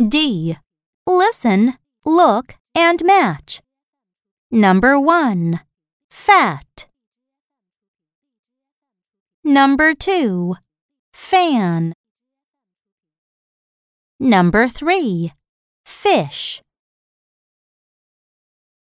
D. Listen, look, and match. Number 1. Fat. Number 2. Fan. Number 3. Fish.